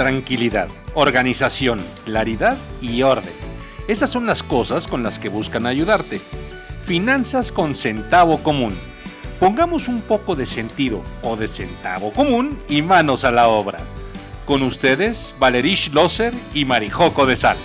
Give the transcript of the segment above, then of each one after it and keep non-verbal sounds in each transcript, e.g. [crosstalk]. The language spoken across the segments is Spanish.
tranquilidad, organización, claridad y orden. Esas son las cosas con las que buscan ayudarte. Finanzas con centavo común. Pongamos un poco de sentido o de centavo común y manos a la obra. Con ustedes, Valerish Loser y Marijoco de Sal.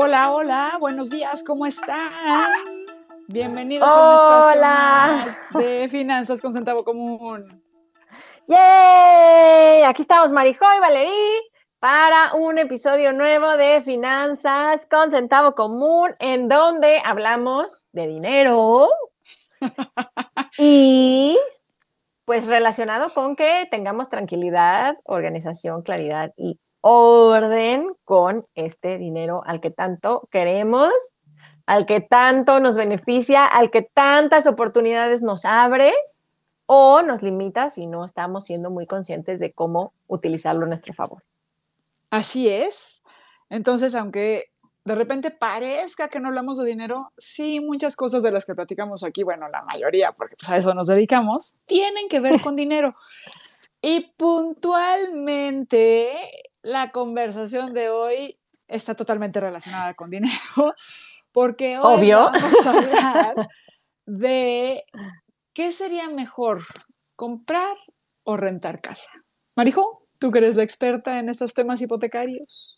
Hola, hola, buenos días, ¿cómo están? Bienvenidos a un espacio más de Finanzas con Centavo Común. ¡Yay! Aquí estamos Marijo y Valerí para un episodio nuevo de Finanzas con Centavo Común, en donde hablamos de dinero [laughs] y pues relacionado con que tengamos tranquilidad, organización, claridad y orden con este dinero al que tanto queremos, al que tanto nos beneficia, al que tantas oportunidades nos abre o nos limita si no estamos siendo muy conscientes de cómo utilizarlo a nuestro favor. Así es. Entonces, aunque de repente parezca que no hablamos de dinero, sí, muchas cosas de las que platicamos aquí, bueno, la mayoría, porque pues, a eso nos dedicamos, tienen que ver con dinero. Y puntualmente la conversación de hoy está totalmente relacionada con dinero, porque hoy vamos a hablar de qué sería mejor, comprar o rentar casa. Marijo, tú que eres la experta en estos temas hipotecarios.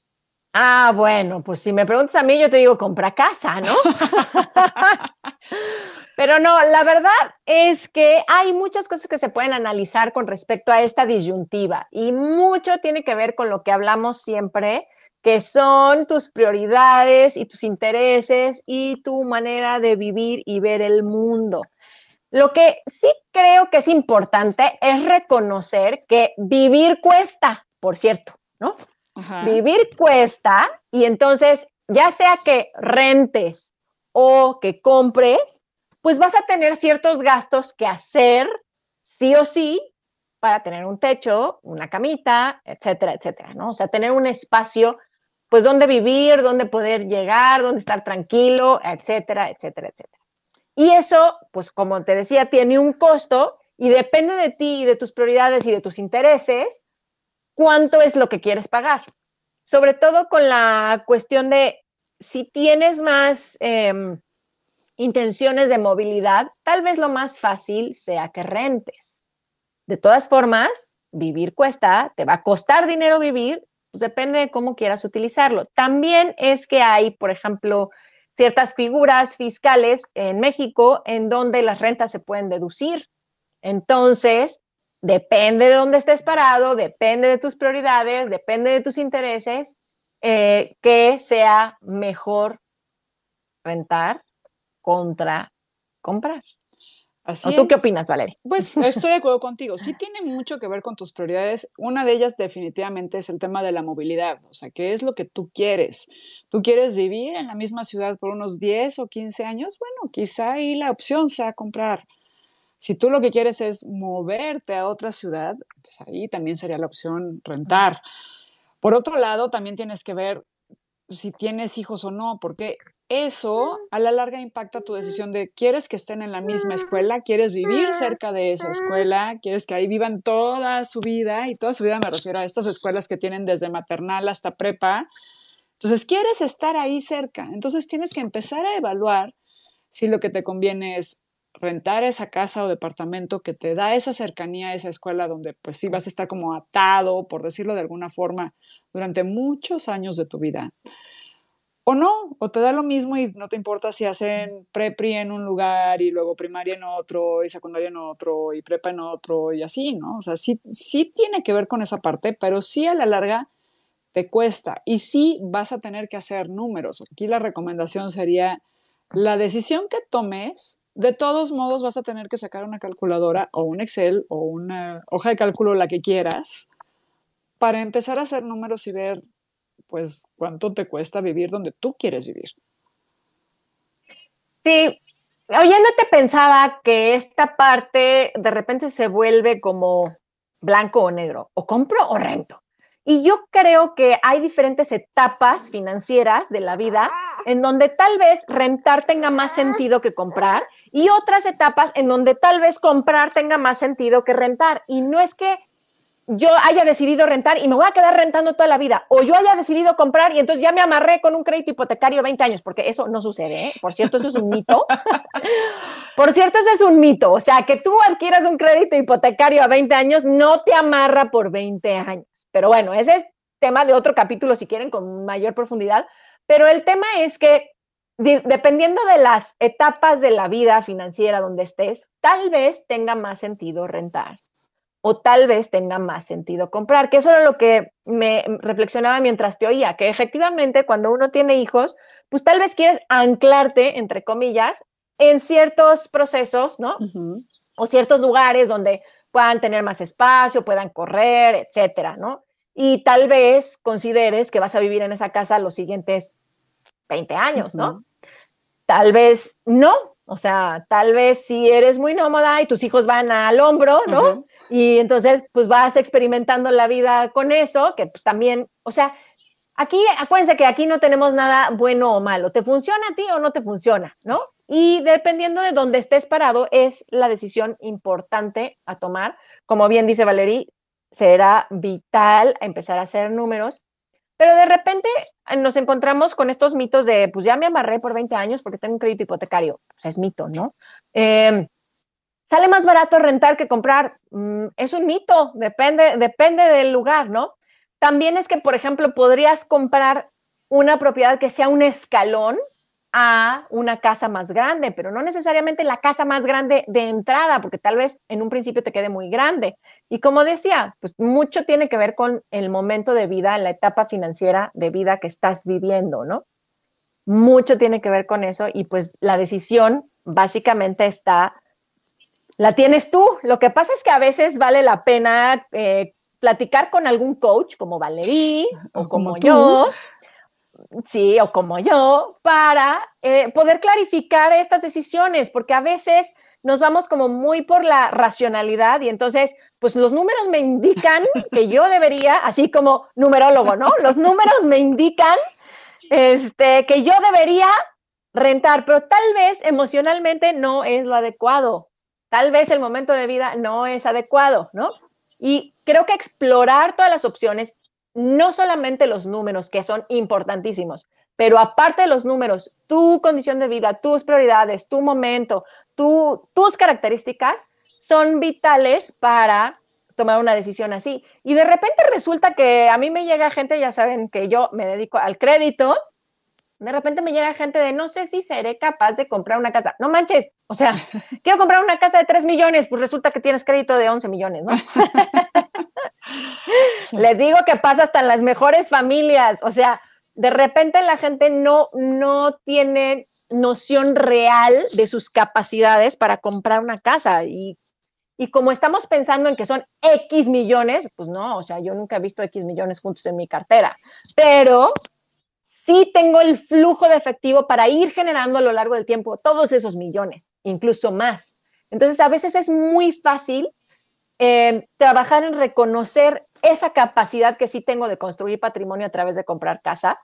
Ah, bueno, pues si me preguntas a mí, yo te digo compra casa, ¿no? [laughs] Pero no, la verdad es que hay muchas cosas que se pueden analizar con respecto a esta disyuntiva y mucho tiene que ver con lo que hablamos siempre, que son tus prioridades y tus intereses y tu manera de vivir y ver el mundo. Lo que sí creo que es importante es reconocer que vivir cuesta, por cierto, ¿no? Vivir cuesta y entonces, ya sea que rentes o que compres, pues vas a tener ciertos gastos que hacer sí o sí para tener un techo, una camita, etcétera, etcétera, ¿no? O sea, tener un espacio, pues donde vivir, donde poder llegar, donde estar tranquilo, etcétera, etcétera, etcétera. Y eso, pues como te decía, tiene un costo y depende de ti y de tus prioridades y de tus intereses, cuánto es lo que quieres pagar. Sobre todo con la cuestión de si tienes más em, intenciones de movilidad, tal vez lo más fácil sea que rentes. De todas formas, vivir cuesta, te va a costar dinero vivir, pues depende de cómo quieras utilizarlo. También es que hay, por ejemplo, ciertas figuras fiscales en México en donde las rentas se pueden deducir. Entonces, Depende de dónde estés parado, depende de tus prioridades, depende de tus intereses, eh, que sea mejor rentar contra comprar. Así ¿Tú qué opinas, Valeria? Pues estoy de acuerdo contigo. Sí tiene mucho que ver con tus prioridades. Una de ellas definitivamente es el tema de la movilidad. O sea, ¿qué es lo que tú quieres? ¿Tú quieres vivir en la misma ciudad por unos 10 o 15 años? Bueno, quizá ahí la opción sea comprar. Si tú lo que quieres es moverte a otra ciudad, ahí también sería la opción rentar. Por otro lado, también tienes que ver si tienes hijos o no, porque eso a la larga impacta tu decisión de quieres que estén en la misma escuela, quieres vivir cerca de esa escuela, quieres que ahí vivan toda su vida, y toda su vida me refiero a estas escuelas que tienen desde maternal hasta prepa. Entonces, quieres estar ahí cerca. Entonces, tienes que empezar a evaluar si lo que te conviene es rentar esa casa o departamento que te da esa cercanía a esa escuela donde pues sí vas a estar como atado, por decirlo de alguna forma, durante muchos años de tu vida. O no, o te da lo mismo y no te importa si hacen prepri en un lugar y luego primaria en otro y secundaria en otro y prepa en otro y así, ¿no? O sea, sí, sí tiene que ver con esa parte, pero sí a la larga te cuesta y sí vas a tener que hacer números. Aquí la recomendación sería la decisión que tomes de todos modos vas a tener que sacar una calculadora o un Excel o una hoja de cálculo, la que quieras, para empezar a hacer números y ver, pues, cuánto te cuesta vivir donde tú quieres vivir. Sí, oyéndote pensaba que esta parte de repente se vuelve como blanco o negro, o compro o rento. Y yo creo que hay diferentes etapas financieras de la vida en donde tal vez rentar tenga más sentido que comprar y otras etapas en donde tal vez comprar tenga más sentido que rentar. Y no es que yo haya decidido rentar y me voy a quedar rentando toda la vida, o yo haya decidido comprar y entonces ya me amarré con un crédito hipotecario 20 años, porque eso no sucede, ¿eh? Por cierto, eso es un mito. [laughs] Por cierto, eso es un mito. O sea, que tú adquieras un crédito hipotecario a 20 años no te amarra por 20 años. Pero bueno, ese es tema de otro capítulo si quieren con mayor profundidad. Pero el tema es que dependiendo de las etapas de la vida financiera donde estés, tal vez tenga más sentido rentar o tal vez tenga más sentido comprar, que eso era lo que me reflexionaba mientras te oía, que efectivamente cuando uno tiene hijos, pues tal vez quieres anclarte, entre comillas, en ciertos procesos, ¿no? O ciertos lugares donde puedan tener más espacio, puedan correr, etcétera, ¿no? Y tal vez consideres que vas a vivir en esa casa los siguientes 20 años, ¿no? Tal vez no, o sea, tal vez si eres muy nómada y tus hijos van al hombro, ¿no? Y entonces, pues vas experimentando la vida con eso, que pues también, o sea, aquí, acuérdense que aquí no tenemos nada bueno o malo. ¿Te funciona a ti o no te funciona, no? Y dependiendo de dónde estés parado, es la decisión importante a tomar. Como bien dice Valerie, será vital empezar a hacer números pero de repente eh, nos encontramos con estos mitos de, pues ya me amarré por 20 años porque tengo un crédito hipotecario. Pues es mito, ¿no? Em, ¿Sale más barato rentar que comprar? Mm, es un mito, depende, depende del lugar, ¿no? También es que, por ejemplo, podrías comprar una propiedad que sea un escalón a una casa más grande, pero no necesariamente la casa más grande de entrada, porque tal vez en un principio te quede muy grande. Y como decía, pues mucho tiene que ver con el momento de vida, la etapa financiera de vida que estás viviendo, ¿no? Mucho tiene que ver con eso y pues la decisión básicamente está, la tienes tú. Lo que pasa es que a veces vale la pena eh, platicar con algún coach como Valerie o como, yo sí, o como yo, para eh, poder clarificar estas decisiones, porque a veces nos vamos como muy por la racionalidad y entonces, pues los números me indican [laughs] que yo debería, así como numerólogo, ¿no? Los números me indican este, que yo debería rentar, pero tal vez emocionalmente no es lo adecuado. Tal vez el momento de vida no es adecuado, ¿no? Y creo que explorar todas las opciones no solamente los números, que son importantísimos, pero aparte de los números, tu condición de vida, tus prioridades, tu momento, tus características son vitales para tomar una decisión así. Y de repente resulta que a mí me llega gente, ya saben que yo me dedico al crédito, de repente me llega gente de no sé si seré capaz de comprar una casa. No manches, o sea, [laughs] quiero comprar una casa de 3 millones, pues resulta que tienes crédito de 11 millones, ¿no? [laughs] Les digo que pasa hasta en las mejores familias, o sea, de repente la gente no, no tiene noción real de sus capacidades para comprar una casa y, y como estamos pensando en que son X millones, pues no, o sea, yo nunca he visto X millones juntos en mi cartera, pero sí tengo el flujo de efectivo para ir generando a lo largo del tiempo todos esos millones, incluso más. Entonces, a veces es muy fácil eh, trabajar en reconocer esa capacidad que sí tengo de construir patrimonio a través de comprar casa,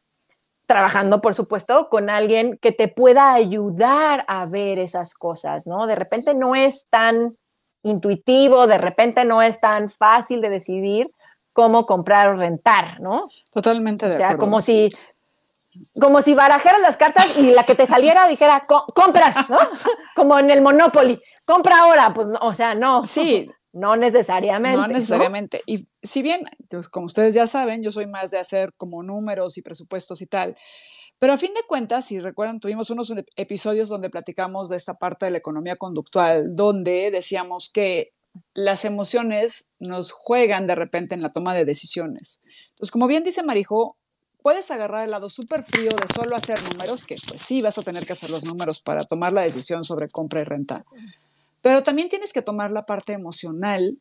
trabajando, por supuesto, con alguien que te pueda ayudar a ver esas cosas, ¿no? De repente no es tan intuitivo, de repente no es tan fácil de decidir cómo comprar o rentar, ¿no? Totalmente de o sea, como si como si barajaras las cartas y la que te saliera dijera compras, ¿no? [laughs] como en el Monopoly, compra ahora, pues, o sea, no. Sí, [laughs] no necesariamente. No necesariamente. Y si bien, pues, como ustedes ya saben, yo soy más de hacer como números y presupuestos y tal. Pero a fin de cuentas, si recuerdan, tuvimos unos episodios donde platicamos de esta parte de la economía conductual, donde decíamos que las emociones nos juegan de repente en la toma de decisiones. Entonces, como bien dice Marijo, puedes agarrar el lado súper frío de solo hacer números, que pues sí vas a tener que hacer los números para tomar la decisión sobre compra y renta. Pero también tienes que tomar la parte emocional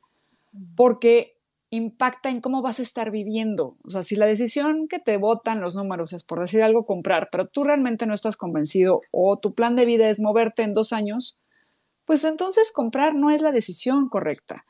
porque impacta en cómo vas a estar viviendo. O sea, si la decisión que te votan los números es por decir algo comprar, pero tú realmente no estás convencido o tu plan de vida es moverte en dos años, pues entonces comprar no es la decisión correcta.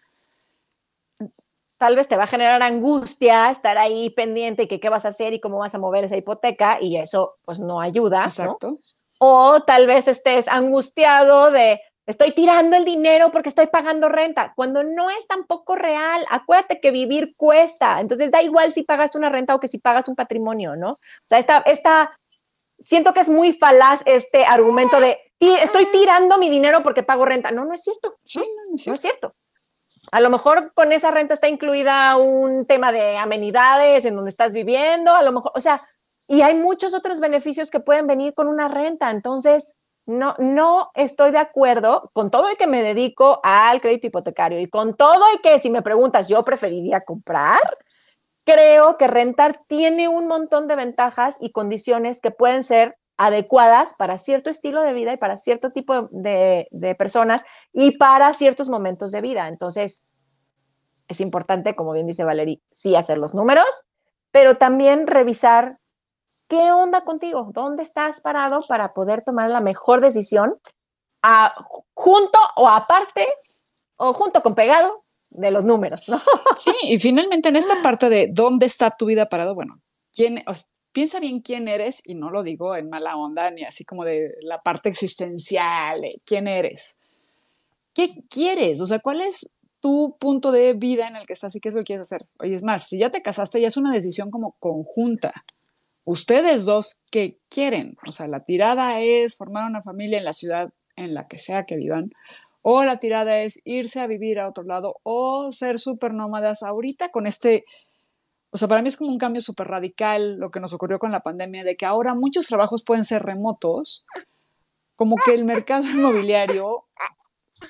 Tal vez te va a generar angustia estar ahí pendiente y que qué vas a hacer y cómo vas a mover esa hipoteca y eso pues no ayuda. Exacto. O tal vez estés angustiado de, Estoy tirando el dinero porque estoy pagando renta, cuando no es tampoco real. Acuérdate que vivir cuesta, entonces da igual si pagas una renta o que si pagas un patrimonio, ¿no? O sea, esta, esta, siento que es muy falaz este argumento de estoy tirando mi dinero porque pago renta. No, no es cierto. Sí, no, es cierto. A lo mejor con esa renta está incluida un tema de amenidades en donde estás viviendo, a lo mejor, o sea, y hay muchos otros beneficios que pueden venir con una renta. Entonces, no, no estoy de acuerdo con todo el que me dedico al crédito hipotecario y con todo el que, si me preguntas, yo preferiría comprar. Creo que rentar tiene un montón de ventajas y condiciones que pueden ser adecuadas para cierto estilo de vida y para cierto tipo de, de personas y para ciertos momentos de vida. Entonces, es importante, como bien dice Valerie, sí hacer los números, pero también revisar ¿Qué onda contigo? ¿Dónde estás parado para poder tomar la mejor decisión junto o aparte o junto con pegado de los números, ¿no? Sí, y finalmente en esta parte de dónde está tu vida parado, bueno, ¿quién, piensa bien quién eres, y no lo digo en mala onda, ni así como de la parte existencial, quién eres. ¿Qué quieres? O sea, ¿cuál es tu punto de vida en el que estás y qué es lo que quieres hacer? Oye, es más, si ya te casaste, ya es una decisión como conjunta ustedes dos qué quieren. O sea, la tirada es formar una familia en la ciudad en la que sea que vivan, o la tirada es irse a vivir a otro lado, o ser súper nómadas ahorita con este... O sea, para mí es como un cambio súper radical lo que nos ocurrió con la pandemia, de que ahora muchos trabajos pueden ser remotos, como que el mercado [laughs] inmobiliario,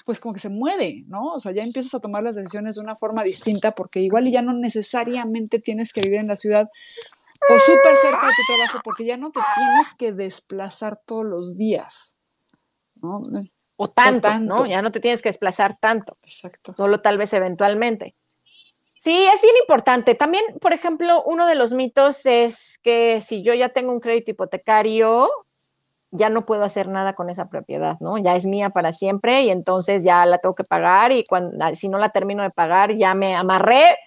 pues como que se mueve, ¿no? O sea, ya empiezas a tomar las decisiones de una forma distinta porque igual ya no necesariamente tienes que vivir en la ciudad o súper cerca de tu trabajo porque ya no te tienes que desplazar todos los días. ¿no? O tanto, ¿no? Ya no te tienes que desplazar tanto. Exacto. Solo tal vez eventualmente. Sí, es bien importante. También, por ejemplo, uno de los mitos es que si yo ya tengo un crédito hipotecario, ya no puedo hacer nada con esa propiedad, ¿no? Ya es mía para siempre y entonces ya la tengo que pagar y cuando, si no la termino de pagar ya me amarré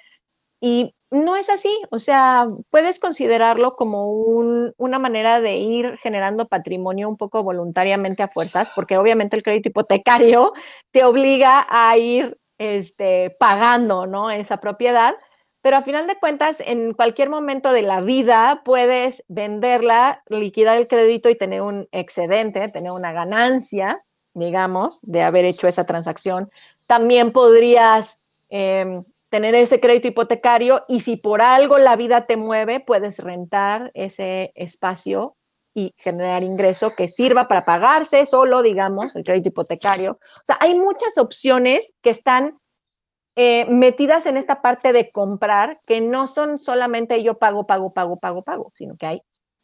y no es así, o sea, puedes considerarlo como una manera de ir generando patrimonio un poco voluntariamente a fuerzas, porque obviamente el crédito hipotecario te obliga a ir este, pagando ¿no? esa propiedad, pero a final de cuentas, en cualquier momento de la vida puedes venderla, liquidar el crédito y tener un excedente, tener una ganancia, digamos, de haber hecho esa transacción. También podrías... Em, tener ese crédito hipotecario y si por algo la vida te mueve, puedes rentar ese espacio y generar ingreso que sirva para pagarse solo, digamos, el crédito hipotecario. O sea, hay muchas opciones que están eh, metidas en esta parte de comprar, que no son solamente yo pago, pago, pago, pago, pago, sino que hay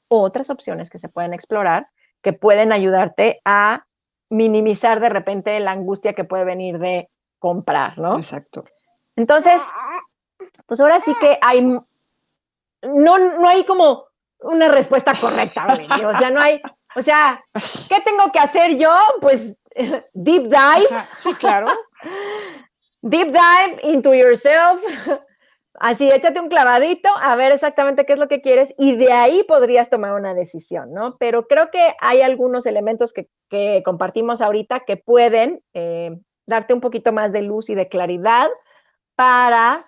otras opciones que se pueden explorar que pueden ayudarte a minimizar de repente la angustia que puede venir de comprar, ¿no? Exacto. Entonces, pues ahora sí que hay, no, no hay como una respuesta correcta, o sea, no hay, o sea, ¿qué tengo que hacer yo? Pues [laughs] deep dive. sí, claro. deep dive into yourself. Así, échate un clavadito a ver exactamente qué es lo que quieres y de ahí podrías tomar una decisión, ¿no? Pero creo que hay algunos elementos que, compartimos ahorita que pueden eh, darte un poquito más de luz y de claridad para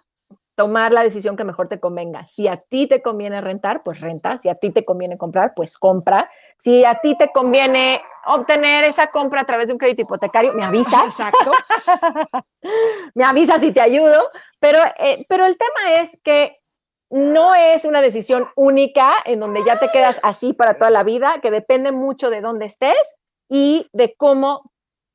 tomar la decisión que mejor te convenga. Si a ti te conviene rentar, pues renta. Si a ti te conviene comprar, pues compra. Si a ti te conviene obtener esa compra a través de un crédito hipotecario, me avisas. Exacto. [laughs] me avisas y te ayudo. Pero, eh, pero el tema es que no es una decisión única en donde ya te quedas así para toda la vida, que depende mucho de dónde estés y de cómo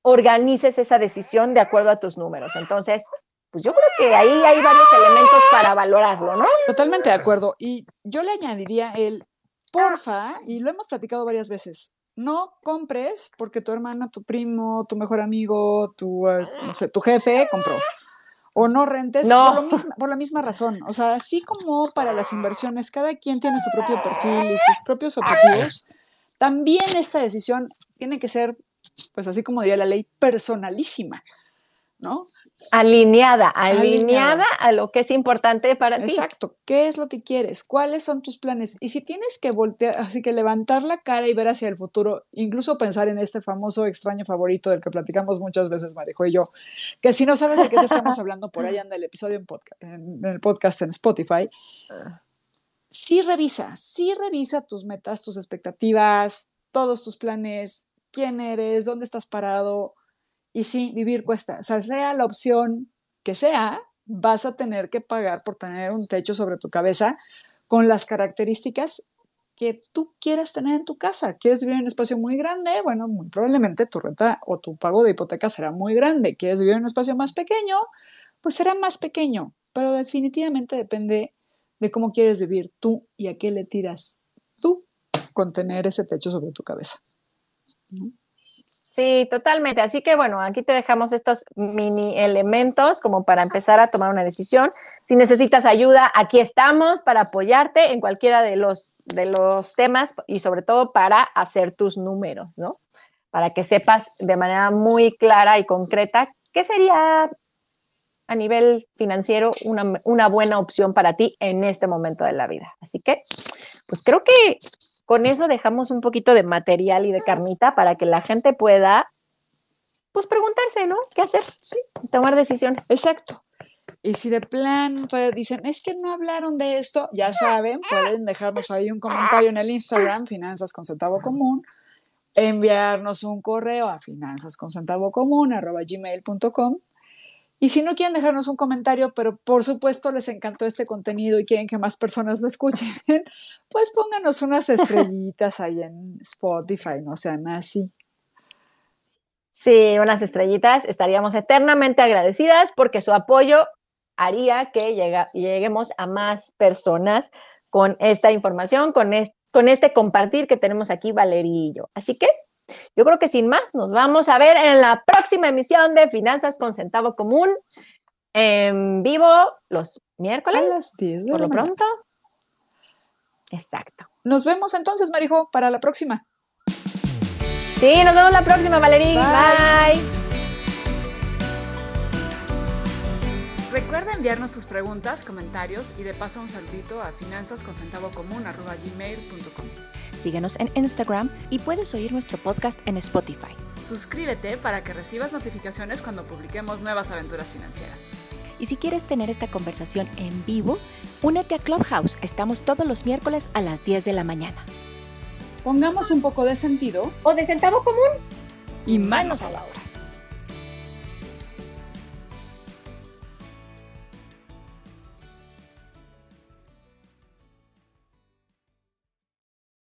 organices esa decisión de acuerdo a tus números. Entonces, pues yo creo que ahí hay varios elementos para valorarlo, ¿no? Totalmente de acuerdo. Y yo le añadiría el, porfa, y lo hemos platicado varias veces, no compres porque tu hermano, tu primo, tu mejor amigo, tu, eh, no sé, tu jefe compró. o no rentes Por, por, la misma razón. O sea, así como para las inversiones, cada quien tiene su propio perfil y sus propios objetivos, también esta decisión tiene que ser, pues así como diría la ley, personalísima, ¿no? Alineada, alineada, a lo que es importante para ti. Exacto. ¿Qué es lo que quieres? ¿Cuáles son tus planes? Y si tienes que voltear, así que levantar la cara y ver hacia el futuro, incluso pensar en este famoso extraño favorito del que platicamos muchas veces, Marejo y yo, que si no sabes de qué te estamos hablando, por ahí [laughs] anda el episodio en, podcast, en, el podcast en Spotify. Sí revisa, sí revisa tus metas, tus expectativas, todos tus planes, quién eres, dónde estás parado y sí, vivir cuesta. O sea, sea la opción que sea, vas a tener que pagar por tener un techo sobre tu cabeza con las características que tú quieras tener en tu casa. ¿Quieres vivir en un espacio muy grande? Bueno, muy probablemente tu renta o tu pago de hipoteca será muy grande. ¿Quieres vivir en un espacio más pequeño? Pues será más pequeño, pero definitivamente depende de cómo quieres vivir tú y a qué le tiras tú con tener ese techo sobre tu cabeza. Sí, totalmente. Así que bueno, aquí te dejamos estos mini elementos como para empezar a tomar una decisión. Si necesitas ayuda, aquí estamos para apoyarte en cualquiera de los, de los temas y sobre todo para hacer tus números, ¿no? Para que sepas de manera muy clara y concreta qué sería a nivel financiero una, una buena opción para ti en este momento de la vida. Así que, pues creo que con eso dejamos un poquito de material y de carnita para que la gente pueda, pues preguntarse, ¿no? ¿Qué hacer? Sí. Tomar decisiones. Exacto. Y si de plan dicen, es que no hablaron de esto, ya saben, pueden dejarnos ahí un comentario en el Instagram, Finanzas con Centavo Común, enviarnos un correo a finanzas y si no quieren dejarnos un comentario, pero por supuesto les encantó este contenido y quieren que más personas lo escuchen, [laughs] pues pónganos unas estrellitas ahí en Spotify, no sean así. Sí, unas estrellitas. Estaríamos eternamente agradecidas porque su apoyo haría que lleguemos a más personas con esta información, con con este compartir que tenemos aquí yo. Así que yo creo que sin más, nos vamos a ver en la próxima emisión de Finanzas con Centavo Común en vivo los miércoles. A las 10 Por lo pronto. Exacto. Nos vemos entonces, Marijo, para la próxima. Sí, nos vemos la próxima, Valerín. Bye. Recuerda enviarnos tus preguntas, comentarios y de paso un saludito a finanzasconcentavocomún.com. Síguenos en Instagram y puedes oír nuestro podcast en Spotify. Suscríbete para que recibas notificaciones cuando publiquemos nuevas aventuras financieras. Y si quieres tener esta conversación en vivo, únete a Clubhouse. Estamos todos los miércoles a las 10 de la mañana. Pongamos un poco de sentido o de centavo común y manos a la obra.